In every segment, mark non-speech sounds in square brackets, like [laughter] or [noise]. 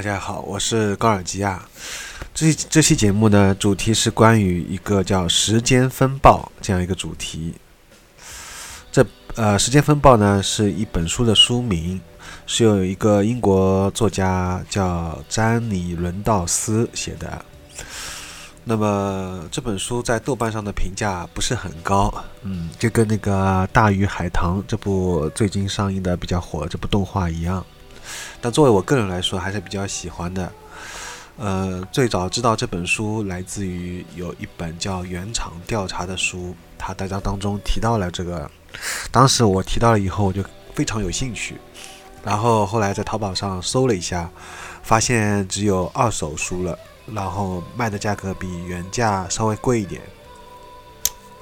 大家好，我是高尔基亚。这这期节目呢，主题是关于一个叫“时间风暴”这样一个主题。这呃，“时间风暴”呢是一本书的书名，是由一个英国作家叫詹妮·伦道斯写的。那么这本书在豆瓣上的评价不是很高，嗯，就跟那个《大鱼海棠》这部最近上映的比较火这部动画一样。但作为我个人来说，还是比较喜欢的。呃，最早知道这本书来自于有一本叫《原厂调查》的书，它大家当中提到了这个。当时我提到了以后，我就非常有兴趣。然后后来在淘宝上搜了一下，发现只有二手书了，然后卖的价格比原价稍微贵一点。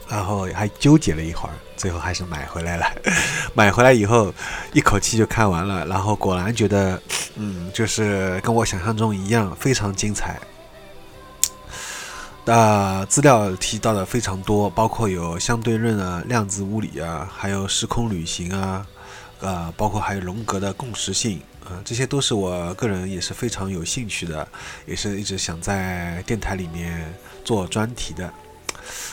然后还纠结了一会儿，最后还是买回来了。[laughs] 买回来以后，一口气就看完了。然后果然觉得，嗯，就是跟我想象中一样，非常精彩。呃，资料提到的非常多，包括有相对论啊、量子物理啊，还有时空旅行啊，呃，包括还有荣格的共识性啊，这些都是我个人也是非常有兴趣的，也是一直想在电台里面做专题的。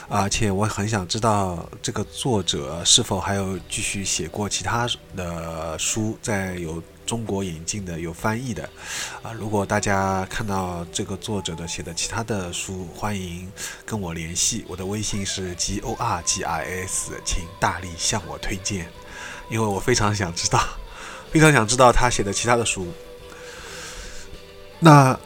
而且我很想知道这个作者是否还有继续写过其他的书，在有中国引进的、有翻译的。啊，如果大家看到这个作者的写的其他的书，欢迎跟我联系。我的微信是 g o r g i s，请大力向我推荐，因为我非常想知道，非常想知道他写的其他的书。那。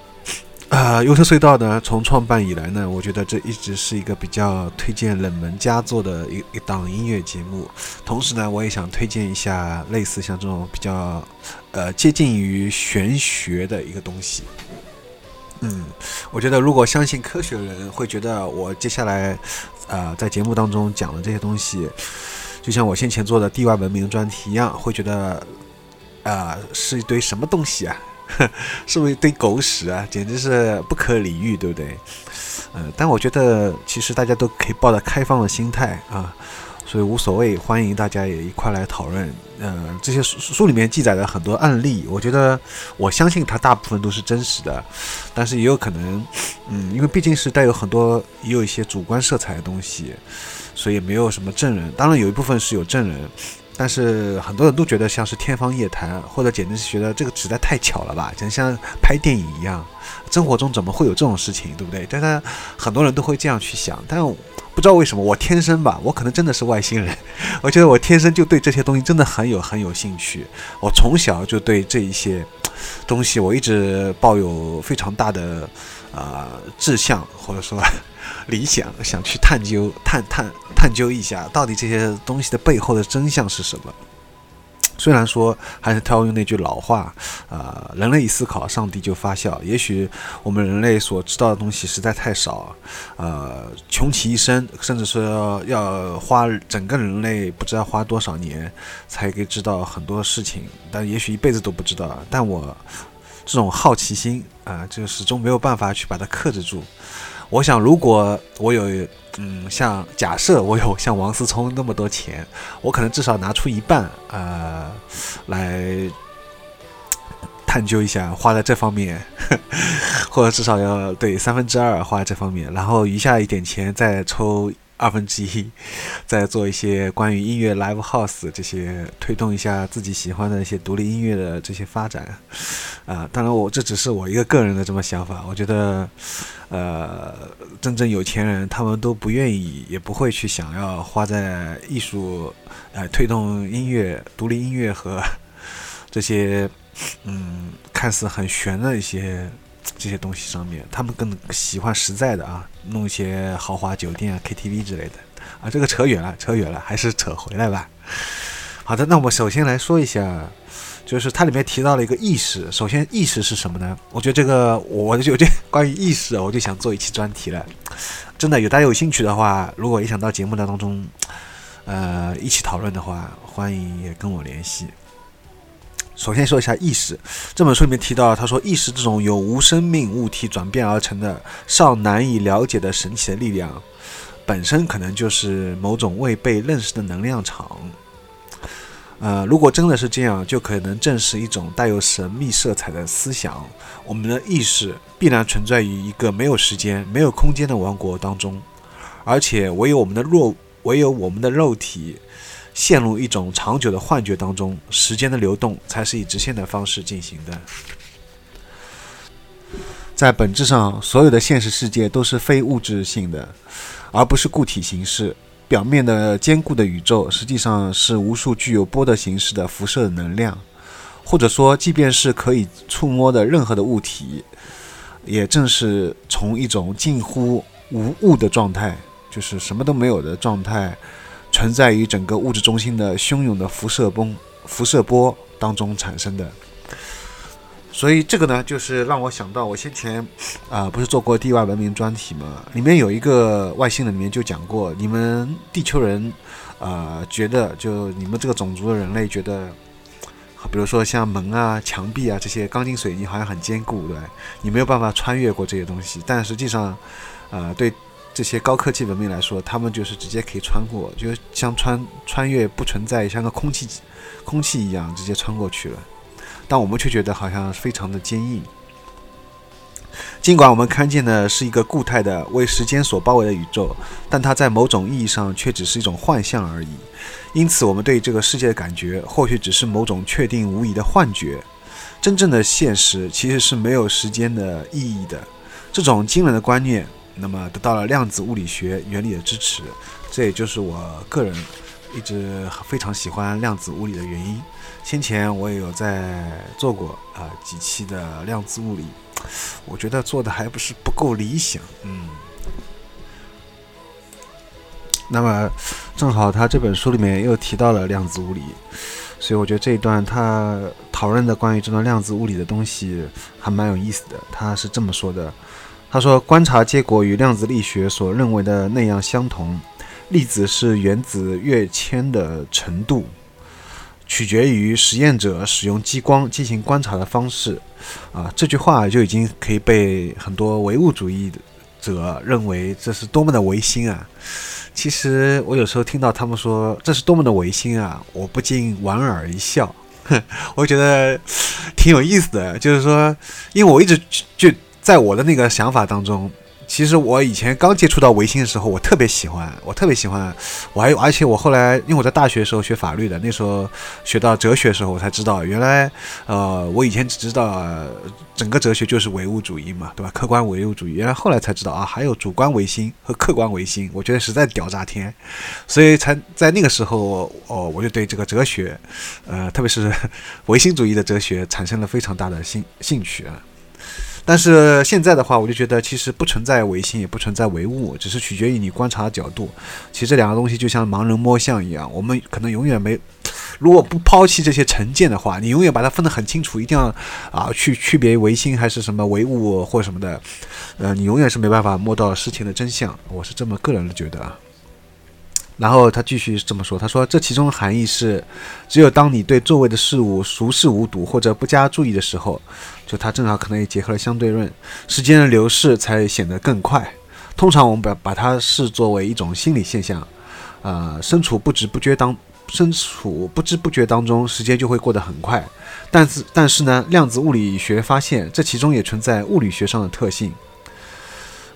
呃，优特隧道呢，从创办以来呢，我觉得这一直是一个比较推荐冷门佳作的一一档音乐节目。同时呢，我也想推荐一下类似像这种比较呃接近于玄学的一个东西。嗯，我觉得如果相信科学的人会觉得我接下来呃在节目当中讲的这些东西，就像我先前做的地外文明专题一样，会觉得啊是一堆什么东西啊？[laughs] 是不是一堆狗屎啊？简直是不可理喻，对不对？嗯，但我觉得其实大家都可以抱着开放的心态啊，所以无所谓，欢迎大家也一块来讨论。嗯，这些书书里面记载的很多案例，我觉得我相信它大部分都是真实的，但是也有可能，嗯，因为毕竟是带有很多也有一些主观色彩的东西，所以没有什么证人。当然有一部分是有证人。但是很多人都觉得像是天方夜谭，或者简直是觉得这个实在太巧了吧，就像拍电影一样，生活中怎么会有这种事情，对不对？但是很多人都会这样去想，但不知道为什么，我天生吧，我可能真的是外星人，[laughs] 我觉得我天生就对这些东西真的很有很有兴趣，我从小就对这一些东西，我一直抱有非常大的啊志向，[laughs] 或者说。[laughs] 理想想去探究、探探、探究一下，到底这些东西的背后的真相是什么？虽然说还是套用那句老话，啊，人类一思考，上帝就发笑。也许我们人类所知道的东西实在太少，呃，穷其一生，甚至说要花整个人类不知道花多少年才可以知道很多事情，但也许一辈子都不知道。但我这种好奇心啊，就始终没有办法去把它克制住。我想，如果我有，嗯，像假设我有像王思聪那么多钱，我可能至少拿出一半，呃，来探究一下，花在这方面，或者至少要对三分之二花在这方面，然后余下一点钱再抽。二分之一，再做一些关于音乐 live house 这些推动一下自己喜欢的一些独立音乐的这些发展，啊，当然我这只是我一个个人的这么想法。我觉得，呃，真正有钱人他们都不愿意，也不会去想要花在艺术，呃，推动音乐、独立音乐和这些，嗯，看似很玄的一些。这些东西上面，他们更喜欢实在的啊，弄一些豪华酒店啊、KTV 之类的啊。这个扯远了，扯远了，还是扯回来吧。好的，那我们首先来说一下，就是它里面提到了一个意识。首先，意识是什么呢？我觉得这个，我就觉得关于意识，我就想做一期专题了。真的，有大家有兴趣的话，如果也想到节目当中，呃，一起讨论的话，欢迎也跟我联系。首先说一下意识，这本书里面提到，他说意识这种由无生命物体转变而成的尚难以了解的神奇的力量，本身可能就是某种未被认识的能量场。呃，如果真的是这样，就可能正是一种带有神秘色彩的思想。我们的意识必然存在于一个没有时间、没有空间的王国当中，而且唯有我们的肉，唯有我们的肉体。陷入一种长久的幻觉当中，时间的流动才是以直线的方式进行的。在本质上，所有的现实世界都是非物质性的，而不是固体形式。表面的坚固的宇宙，实际上是无数具有波的形式的辐射能量，或者说，即便是可以触摸的任何的物体，也正是从一种近乎无物的状态，就是什么都没有的状态。存在于整个物质中心的汹涌的辐射波、辐射波当中产生的，所以这个呢，就是让我想到我先前啊，不是做过地外文明专题吗？里面有一个外星人里面就讲过，你们地球人啊，觉得就你们这个种族的人类觉得，比如说像门啊、墙壁啊这些钢筋水泥好像很坚固，对你没有办法穿越过这些东西，但实际上，啊，对。这些高科技文明来说，他们就是直接可以穿过，就像穿穿越不存在，像个空气空气一样直接穿过去了。但我们却觉得好像非常的坚硬。尽管我们看见的是一个固态的、为时间所包围的宇宙，但它在某种意义上却只是一种幻象而已。因此，我们对这个世界的感觉或许只是某种确定无疑的幻觉。真正的现实其实是没有时间的意义的。这种惊人的观念。那么得到了量子物理学原理的支持，这也就是我个人一直非常喜欢量子物理的原因。先前我也有在做过啊几期的量子物理，我觉得做的还不是不够理想。嗯，那么正好他这本书里面又提到了量子物理，所以我觉得这一段他讨论的关于这段量子物理的东西还蛮有意思的。他是这么说的。他说：“观察结果与量子力学所认为的那样相同，粒子是原子跃迁的程度，取决于实验者使用激光进行观察的方式。”啊，这句话就已经可以被很多唯物主义者认为这是多么的唯心啊！其实我有时候听到他们说这是多么的唯心啊，我不禁莞尔一笑，[laughs] 我觉得挺有意思的。就是说，因为我一直就。在我的那个想法当中，其实我以前刚接触到唯心的时候，我特别喜欢，我特别喜欢，我还而且我后来，因为我在大学的时候学法律的，那时候学到哲学的时候，我才知道原来，呃，我以前只知道整个哲学就是唯物主义嘛，对吧？客观唯物主义，原来后来才知道啊，还有主观唯心和客观唯心，我觉得实在屌炸天，所以才在那个时候，哦，我就对这个哲学，呃，特别是唯心主义的哲学产生了非常大的兴兴趣啊。但是现在的话，我就觉得其实不存在唯心，也不存在唯物，只是取决于你观察的角度。其实这两个东西就像盲人摸象一样，我们可能永远没，如果不抛弃这些成见的话，你永远把它分得很清楚，一定要啊去区别唯心还是什么唯物或什么的，呃，你永远是没办法摸到事情的真相。我是这么个人的觉得啊。然后他继续这么说：“他说，这其中的含义是，只有当你对周围的事物熟视无睹或者不加注意的时候，就他正好可能也结合了相对论，时间的流逝才显得更快。通常我们把把它视作为一种心理现象，呃，身处不知不觉当身处不知不觉当中，时间就会过得很快。但是但是呢，量子物理学发现，这其中也存在物理学上的特性。”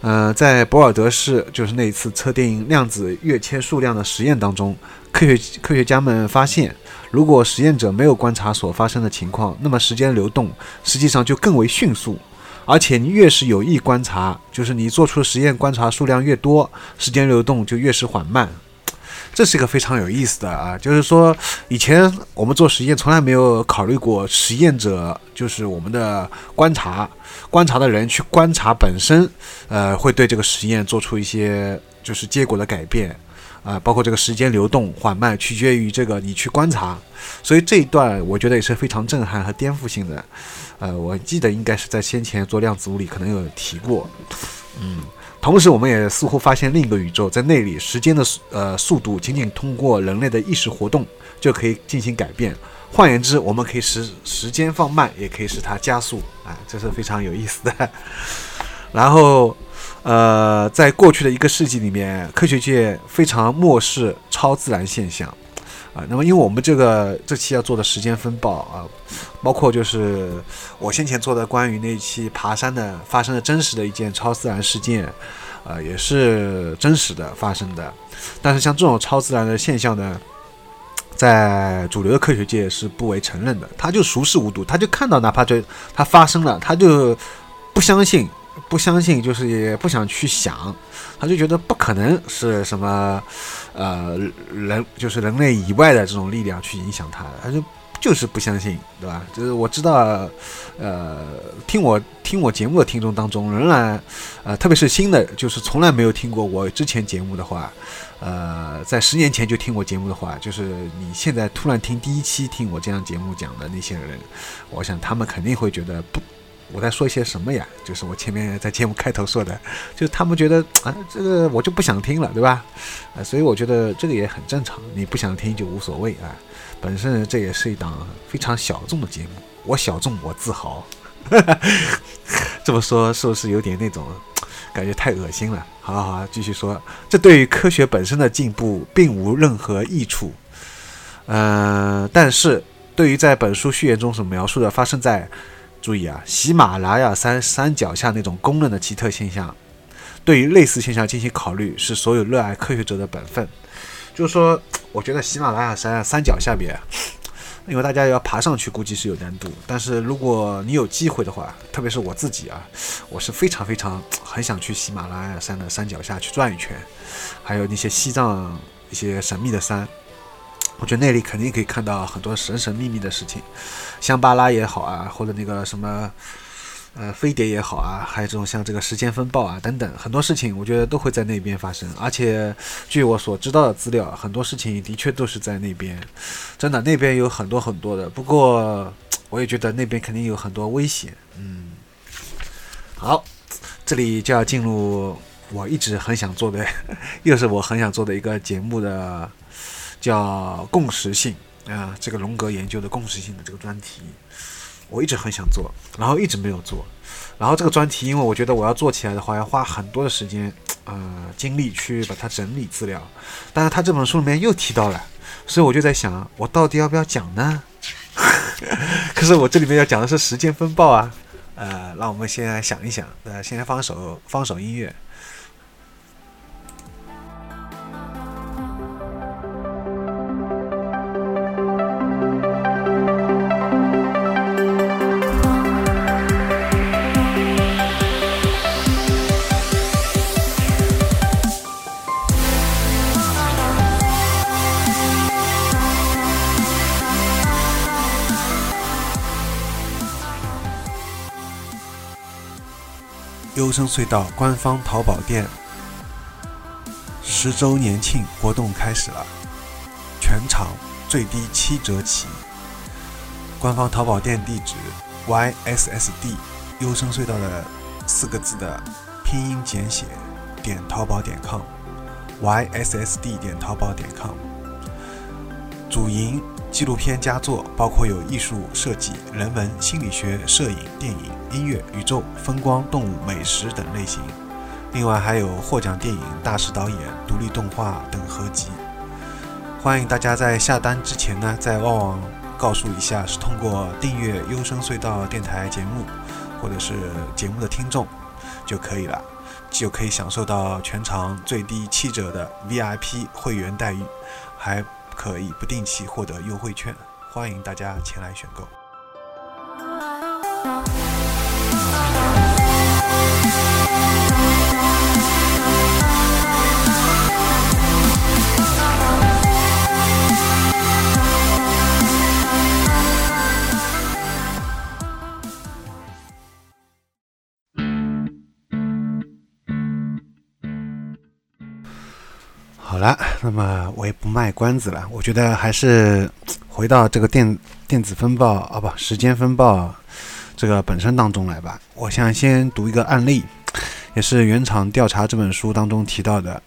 呃，在博尔德市，就是那一次测定量子跃迁数量的实验当中，科学科学家们发现，如果实验者没有观察所发生的情况，那么时间流动实际上就更为迅速，而且你越是有意观察，就是你做出实验观察数量越多，时间流动就越是缓慢。这是一个非常有意思的啊，就是说以前我们做实验从来没有考虑过实验者，就是我们的观察观察的人去观察本身，呃，会对这个实验做出一些就是结果的改变，啊，包括这个时间流动缓慢，取决于这个你去观察。所以这一段我觉得也是非常震撼和颠覆性的。呃，我记得应该是在先前做量子物理可能有提过。嗯，同时我们也似乎发现另一个宇宙，在那里时间的呃速度仅仅通过人类的意识活动就可以进行改变。换言之，我们可以使时间放慢，也可以使它加速。啊，这是非常有意思的。[laughs] 然后。呃，在过去的一个世纪里面，科学界非常漠视超自然现象，啊，那么因为我们这个这期要做的时间风暴啊，包括就是我先前做的关于那期爬山的发生的真实的一件超自然事件，呃，也是真实的发生的，但是像这种超自然的现象呢，在主流的科学界是不为承认的，他就熟视无睹，他就看到哪怕就它发生了，他就不相信。不相信，就是也不想去想，他就觉得不可能是什么，呃，人就是人类以外的这种力量去影响他，他就就是不相信，对吧？就是我知道，呃，听我听我节目的听众当中，仍然，呃，特别是新的，就是从来没有听过我之前节目的话，呃，在十年前就听我节目的话，就是你现在突然听第一期听我这样节目讲的那些人，我想他们肯定会觉得不。我在说些什么呀？就是我前面在节目开头说的，就是他们觉得啊，这个我就不想听了，对吧？啊，所以我觉得这个也很正常，你不想听就无所谓啊。本身这也是一档非常小众的节目，我小众我自豪。[laughs] 这么说是不是有点那种感觉太恶心了？好好好，继续说，这对于科学本身的进步并无任何益处。嗯，但是对于在本书序言中所描述的发生在注意啊，喜马拉雅山山脚下那种公认的奇特现象，对于类似现象进行考虑，是所有热爱科学者的本分。就是说，我觉得喜马拉雅山山脚下边，因为大家要爬上去，估计是有难度。但是如果你有机会的话，特别是我自己啊，我是非常非常很想去喜马拉雅山的山脚下去转一圈，还有那些西藏一些神秘的山。我觉得那里肯定可以看到很多神神秘秘的事情，香巴拉也好啊，或者那个什么，呃，飞碟也好啊，还有这种像这个时间风暴啊等等，很多事情我觉得都会在那边发生。而且据我所知道的资料，很多事情的确都是在那边，真的那边有很多很多的。不过 [tsk] 我也觉得那边肯定有很多危险。嗯，好，这里就要进入我一直很想做的，[laughs] 又是我很想做的一个节目的。叫共识性啊，这个荣格研究的共识性的这个专题，我一直很想做，然后一直没有做。然后这个专题，因为我觉得我要做起来的话，要花很多的时间，呃，精力去把它整理资料。但是他这本书里面又提到了，所以我就在想，我到底要不要讲呢？[laughs] 可是我这里面要讲的是时间风暴啊，呃，让我们先来想一想，呃，先来放首放首音乐。生隧道官方淘宝店十周年庆活动开始了，全场最低七折起。官方淘宝店地址：yssd 优生隧道的四个字的拼音简写点淘宝点 com，yssd 点淘宝点 com。主营纪录片佳作，包括有艺术设计、人文、心理学、摄影、电影、音乐、宇宙、风光、动物、美食等类型。另外还有获奖电影、大师导演、独立动画等合集。欢迎大家在下单之前呢，在旺旺告诉一下是通过订阅优声隧道电台节目，或者是节目的听众就可以了，就可以享受到全场最低七折的 VIP 会员待遇，还。可以不定期获得优惠券，欢迎大家前来选购。了，那么我也不卖关子了，我觉得还是回到这个电电子风暴啊，不，时间风暴这个本身当中来吧。我想先读一个案例，也是《原厂调查》这本书当中提到的。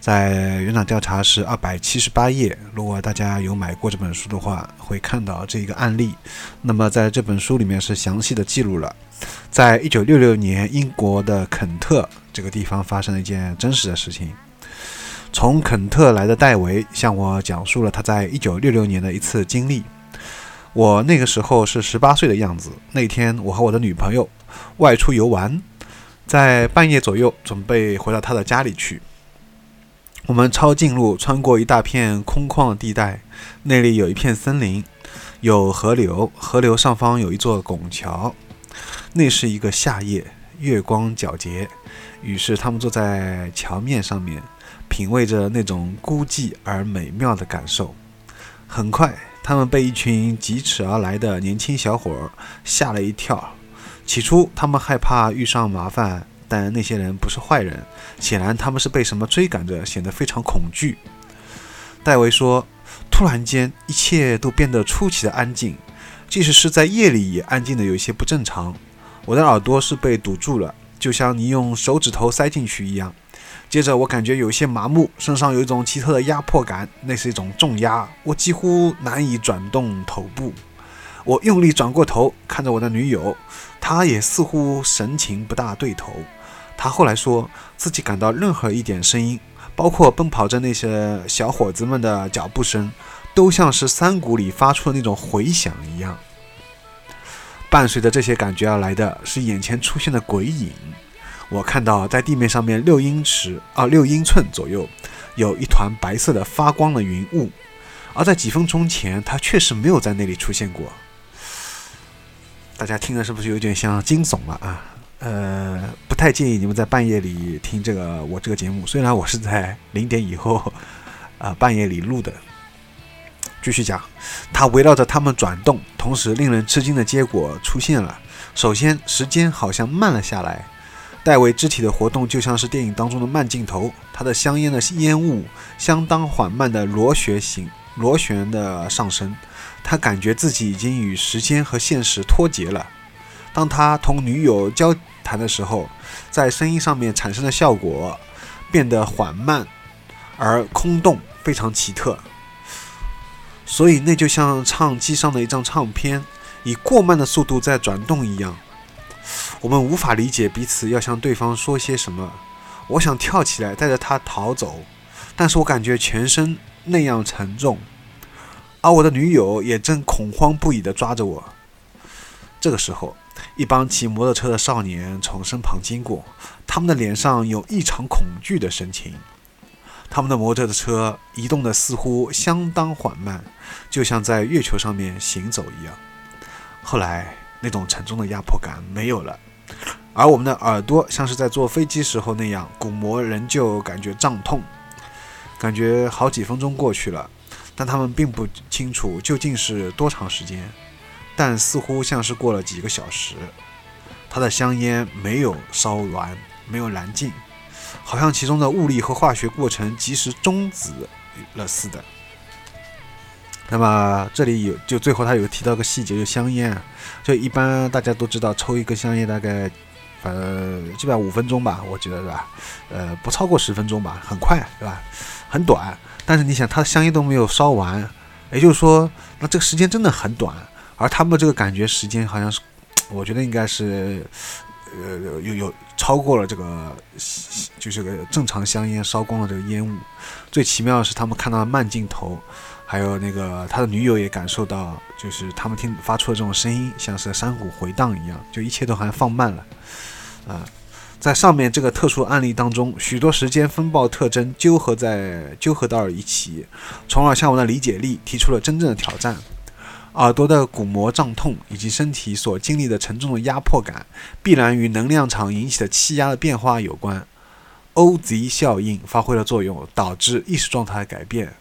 在原厂调查是二百七十八页，如果大家有买过这本书的话，会看到这一个案例。那么在这本书里面是详细的记录了，在一九六六年英国的肯特这个地方发生了一件真实的事情。从肯特来的戴维向我讲述了他在一九六六年的一次经历。我那个时候是十八岁的样子，那天我和我的女朋友外出游玩，在半夜左右准备回到他的家里去。我们抄近路，穿过一大片空旷地带，那里有一片森林，有河流，河流上方有一座拱桥。那是一个夏夜，月光皎洁，于是他们坐在桥面上面，品味着那种孤寂而美妙的感受。很快，他们被一群疾驰而来的年轻小伙吓了一跳。起初，他们害怕遇上麻烦。但那些人不是坏人，显然他们是被什么追赶着，显得非常恐惧。戴维说：“突然间，一切都变得出奇的安静，即使是在夜里也安静的有一些不正常。我的耳朵是被堵住了，就像你用手指头塞进去一样。接着，我感觉有些麻木，身上有一种奇特的压迫感，那是一种重压，我几乎难以转动头部。我用力转过头，看着我的女友，她也似乎神情不大对头。”她后来说自己感到任何一点声音，包括奔跑着那些小伙子们的脚步声，都像是山谷里发出的那种回响一样。伴随着这些感觉而来的是眼前出现的鬼影。我看到在地面上面六英尺啊六英寸左右，有一团白色的发光的云雾，而在几分钟前，它确实没有在那里出现过。大家听着是不是有点像惊悚了啊？呃，不太建议你们在半夜里听这个我这个节目。虽然我是在零点以后，啊半夜里录的。继续讲，它围绕着他们转动，同时令人吃惊的结果出现了。首先，时间好像慢了下来。戴维肢体的活动就像是电影当中的慢镜头，他的香烟的烟雾相当缓慢的螺旋形螺旋的上升。他感觉自己已经与时间和现实脱节了。当他同女友交谈的时候，在声音上面产生的效果变得缓慢而空洞，非常奇特。所以那就像唱机上的一张唱片，以过慢的速度在转动一样。我们无法理解彼此要向对方说些什么。我想跳起来带着他逃走，但是我感觉全身那样沉重，而我的女友也正恐慌不已地抓着我。这个时候。一帮骑摩托车的少年从身旁经过，他们的脸上有异常恐惧的神情。他们的摩托车移动的似乎相当缓慢，就像在月球上面行走一样。后来，那种沉重的压迫感没有了，[laughs] 而我们的耳朵像是在坐飞机时候那样，鼓膜仍旧感觉胀痛。感觉好几分钟过去了，但他们并不清楚究竟是多长时间。但似乎像是过了几个小时，他的香烟没有烧完，没有燃尽，好像其中的物理和化学过程及时终止了似的。那么这里有，就最后他有提到个细节，就香烟，就一般大家都知道，抽一根香烟大概，反正基本上五分钟吧，我觉得是吧？呃，不超过十分钟吧，很快，对吧？很短。但是你想，他的香烟都没有烧完，也就是说，那这个时间真的很短。而他们这个感觉时间好像是，我觉得应该是，呃，有有超过了这个，就是个正常香烟烧光了这个烟雾。最奇妙的是，他们看到慢镜头，还有那个他的女友也感受到，就是他们听发出的这种声音，像是山谷回荡一样，就一切都好像放慢了。啊，在上面这个特殊案例当中，许多时间风暴特征纠合在纠合到了一起，从而向我的理解力提出了真正的挑战。耳朵的鼓膜胀痛，以及身体所经历的沉重的压迫感，必然与能量场引起的气压的变化有关。OZ 效应发挥了作用，导致意识状态的改变。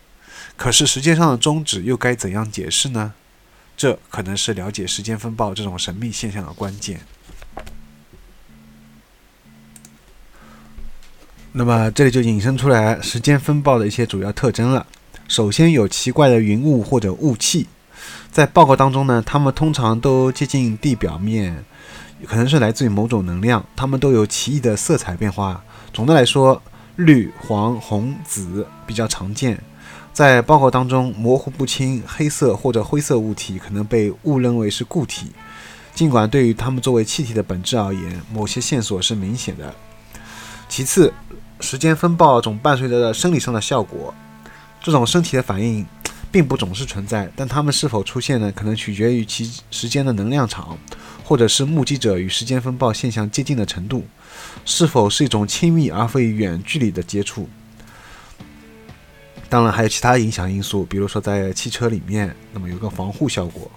可是时间上的终止又该怎样解释呢？这可能是了解时间风暴这种神秘现象的关键。那么这里就引申出来时间风暴的一些主要特征了。首先有奇怪的云雾或者雾气，在报告当中呢，它们通常都接近地表面，可能是来自于某种能量，它们都有奇异的色彩变化。总的来说，绿、黄、红、紫比较常见。在报告当中，模糊不清、黑色或者灰色物体可能被误认为是固体，尽管对于它们作为气体的本质而言，某些线索是明显的。其次，时间风暴总伴随着生理上的效果，这种身体的反应并不总是存在，但它们是否出现呢？可能取决于其时间的能量场，或者是目击者与时间风暴现象接近的程度，是否是一种亲密而非远距离的接触。当然还有其他影响因素，比如说在汽车里面，那么有个防护效果。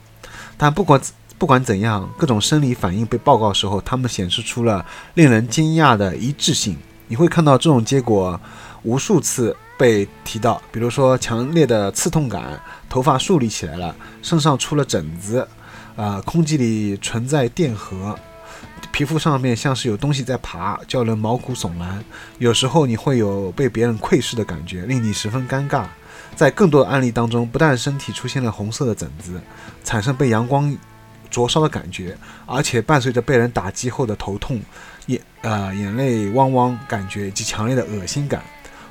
但不管不管怎样，各种生理反应被报告时候，它们显示出了令人惊讶的一致性。你会看到这种结果无数次被提到，比如说强烈的刺痛感，头发竖立起来了，身上出了疹子，啊，空气里存在电荷。皮肤上面像是有东西在爬，叫人毛骨悚然。有时候你会有被别人窥视的感觉，令你十分尴尬。在更多的案例当中，不但身体出现了红色的疹子，产生被阳光灼烧的感觉，而且伴随着被人打击后的头痛、眼呃眼泪汪汪感觉以及强烈的恶心感。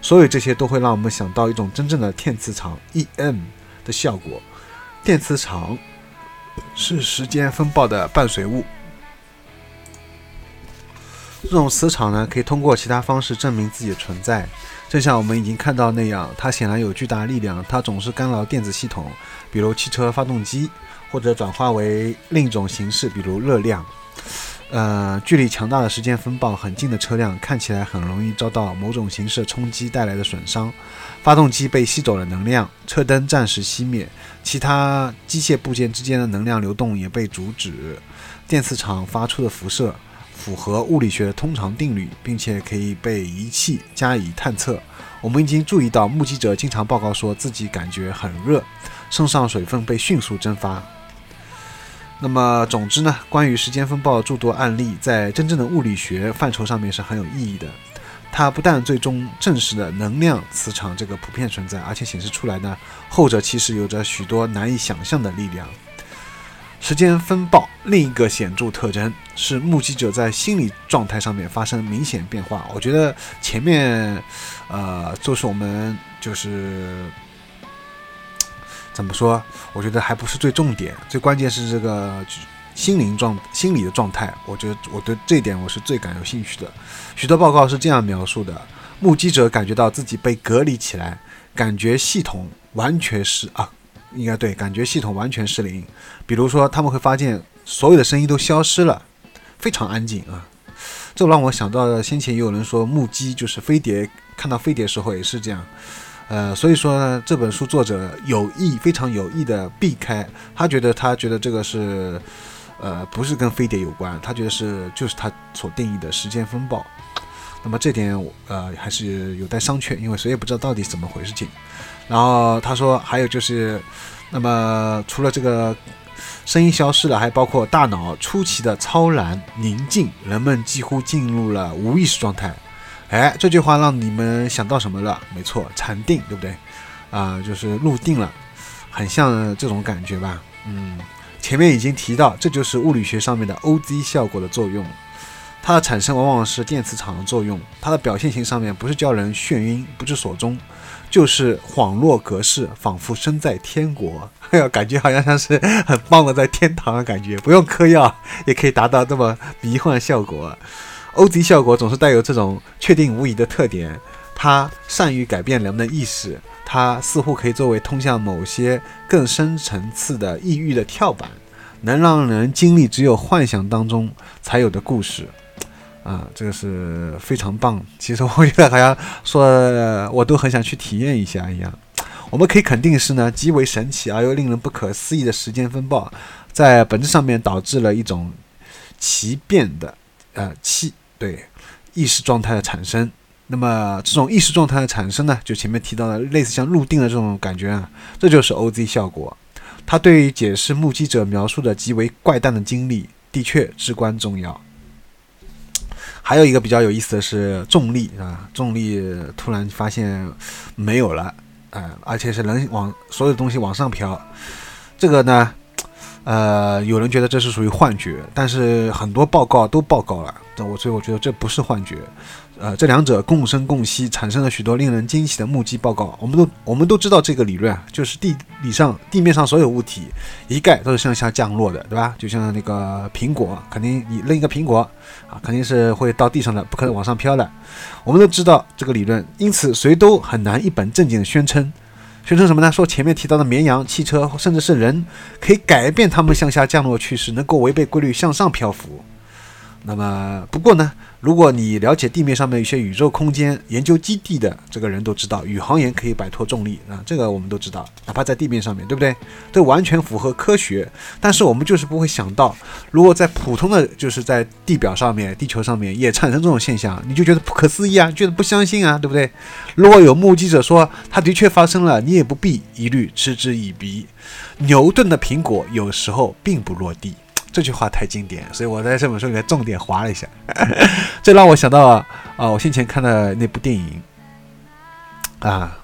所有这些都会让我们想到一种真正的电磁场 （EM） 的效果。电磁场是时间风暴的伴随物。这种磁场呢，可以通过其他方式证明自己的存在，正像我们已经看到那样，它显然有巨大力量，它总是干扰电子系统，比如汽车发动机，或者转化为另一种形式，比如热量。呃，距离强大的时间风暴很近的车辆，看起来很容易遭到某种形式的冲击带来的损伤。发动机被吸走了能量，车灯暂时熄灭，其他机械部件之间的能量流动也被阻止。电磁场发出的辐射。符合物理学通常定律，并且可以被仪器加以探测。我们已经注意到，目击者经常报告说自己感觉很热，身上水分被迅速蒸发。那么，总之呢，关于时间风暴诸多案例，在真正的物理学范畴上面是很有意义的。它不但最终证实了能量磁场这个普遍存在，而且显示出来呢，后者其实有着许多难以想象的力量。时间风暴另一个显著特征是目击者在心理状态上面发生明显变化。我觉得前面，呃，就是我们就是怎么说？我觉得还不是最重点，最关键是这个心灵状、心理的状态。我觉得我对这一点我是最感有兴趣的。许多报告是这样描述的：目击者感觉到自己被隔离起来，感觉系统完全是啊。应该对，感觉系统完全失灵。比如说，他们会发现所有的声音都消失了，非常安静啊。这让我想到了先前也有人说目击就是飞碟，看到飞碟时候也是这样。呃，所以说呢，这本书作者有意非常有意的避开，他觉得他觉得这个是呃不是跟飞碟有关，他觉得是就是他所定义的时间风暴。那么这点我呃还是有待商榷，因为谁也不知道到底怎么回事情。然后他说，还有就是，那么除了这个声音消失了，还包括大脑出奇的超然宁静，人们几乎进入了无意识状态。哎，这句话让你们想到什么了？没错，禅定，对不对？啊，就是入定了，很像这种感觉吧？嗯，前面已经提到，这就是物理学上面的 OZ 效果的作用。它的产生往往是电磁场的作用，它的表现型上面不是叫人眩晕不知所踪。就是恍若隔世，仿佛身在天国。哎呀，感觉好像像是很棒的在天堂的感觉，不用嗑药也可以达到这么迷幻效果。OZ 效果总是带有这种确定无疑的特点，它善于改变人们的意识，它似乎可以作为通向某些更深层次的抑郁的跳板，能让人经历只有幻想当中才有的故事。啊，这个是非常棒。其实我觉得好像说，我都很想去体验一下一样。我们可以肯定是呢，极为神奇而又令人不可思议的时间风暴，在本质上面导致了一种奇变的呃气对意识状态的产生。那么这种意识状态的产生呢，就前面提到的类似像入定的这种感觉啊，这就是 OZ 效果。它对于解释目击者描述的极为怪诞的经历，的确至关重要。还有一个比较有意思的是重力啊，重力突然发现没有了，啊，而且是能往所有东西往上飘。这个呢，呃，有人觉得这是属于幻觉，但是很多报告都报告了，我所以我觉得这不是幻觉。呃，这两者共生共息，产生了许多令人惊喜的目击报告。我们都我们都知道这个理论啊，就是地理上地面上所有物体一概都是向下降落的，对吧？就像那个苹果，肯定你扔一个苹果啊，肯定是会到地上的，不可能往上飘的。我们都知道这个理论，因此谁都很难一本正经的宣称，宣称什么呢？说前面提到的绵羊、汽车，甚至是人，可以改变它们向下降落趋势，能够违背规律向上漂浮。那么，不过呢，如果你了解地面上面一些宇宙空间研究基地的这个人都知道，宇航员可以摆脱重力啊，这个我们都知道，哪怕在地面上面对不对？这完全符合科学。但是我们就是不会想到，如果在普通的就是在地表上面、地球上面也产生这种现象，你就觉得不可思议啊，觉得不相信啊，对不对？如果有目击者说它的确发生了，你也不必一律嗤之以鼻。牛顿的苹果有时候并不落地。这句话太经典，所以我在这本书里面重点划了一下。[laughs] 这让我想到啊，我先前看的那部电影啊，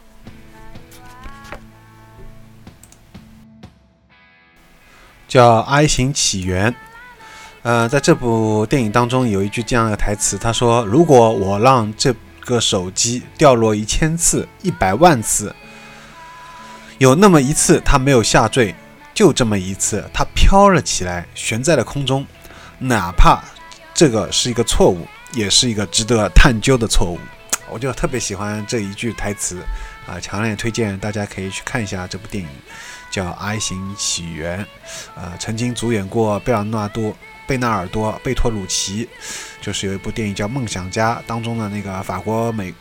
叫《I 型起源》。呃，在这部电影当中有一句这样的台词，他说：“如果我让这个手机掉落一千次、一百万次，有那么一次它没有下坠。”就这么一次，它飘了起来，悬在了空中。哪怕这个是一个错误，也是一个值得探究的错误。我就特别喜欢这一句台词啊，强烈推荐大家可以去看一下这部电影，叫《I 型起源》。呃，曾经主演过贝尔纳多、贝纳尔多、贝托鲁奇，就是有一部电影叫《梦想家》当中的那个法国美，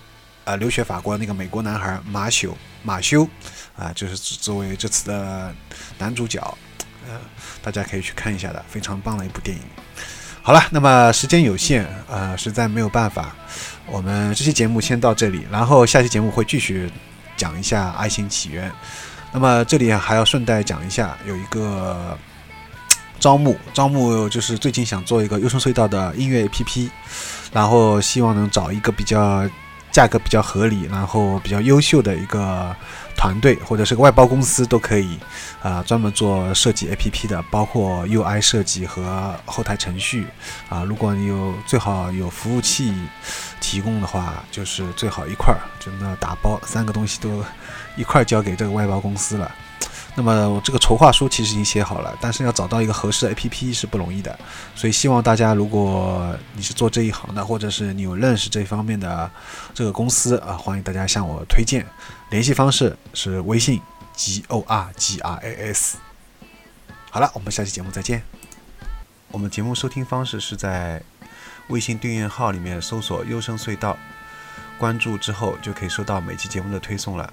呃，留学法国那个美国男孩马修。马修，啊，就是作为这次的男主角，呃，大家可以去看一下的，非常棒的一部电影。好了，那么时间有限，呃，实在没有办法，我们这期节目先到这里，然后下期节目会继续讲一下《爱情起源》。那么这里还要顺带讲一下，有一个招募，招募就是最近想做一个优生隧道的音乐 APP，然后希望能找一个比较。价格比较合理，然后比较优秀的一个团队或者是个外包公司都可以，啊，专门做设计 APP 的，包括 UI 设计和后台程序，啊，如果你有最好有服务器提供的话，就是最好一块儿，就那打包三个东西都一块儿交给这个外包公司了。那么我这个筹划书其实已经写好了，但是要找到一个合适的 APP 是不容易的，所以希望大家如果你是做这一行的，或者是你有认识这方面的这个公司啊，欢迎大家向我推荐，联系方式是微信 g o r g r a s。好了，我们下期节目再见。我们节目收听方式是在微信订阅号里面搜索“优声隧道”。关注之后就可以收到每期节目的推送了。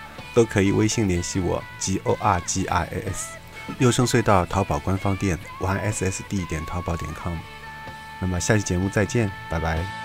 都可以微信联系我，G O R G I A S，六声隧道淘宝官方店，Y S S D 点淘宝点 com。那么下期节目再见，拜拜。